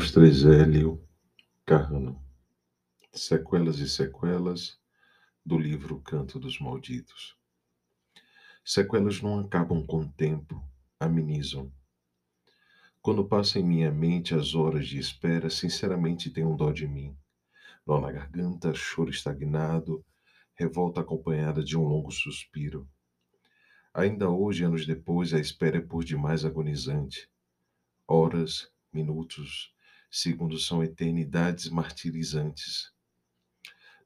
Austrezélio Carrano Sequelas e sequelas do livro Canto dos Malditos. Sequelas não acabam com o tempo, amenizam. Quando passa em minha mente as horas de espera, sinceramente tenho um dó de mim. Nó na garganta, choro estagnado, revolta acompanhada de um longo suspiro. Ainda hoje, anos depois, a espera é por demais agonizante. Horas, minutos, segundos são eternidades martirizantes.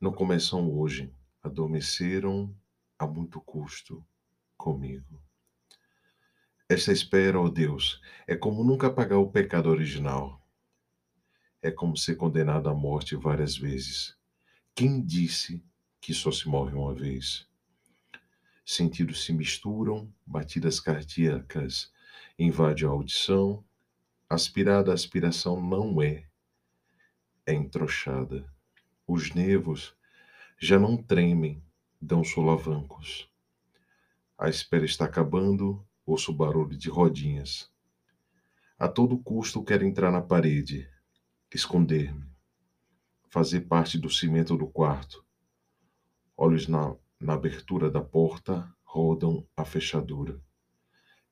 Não começam hoje, adormeceram a muito custo comigo. Esta espera, ó Deus, é como nunca pagar o pecado original. É como ser condenado à morte várias vezes. Quem disse que só se morre uma vez? Sentidos se misturam, batidas cardíacas invadem a audição, Aspirada a aspiração não é, é entrochada. Os nervos já não tremem, dão solavancos. A espera está acabando, ouço o barulho de rodinhas. A todo custo quero entrar na parede, esconder-me, fazer parte do cimento do quarto. Olhos na, na abertura da porta rodam a fechadura.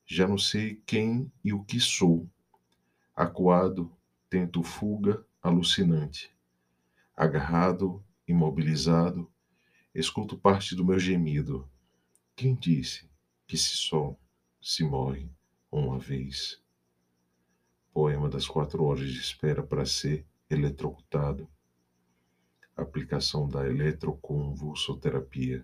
Já não sei quem e o que sou Acuado, tento fuga alucinante. Agarrado, imobilizado, escuto parte do meu gemido. Quem disse que se só se morre uma vez? Poema das quatro horas de espera para ser eletrocutado. Aplicação da eletroconvulsoterapia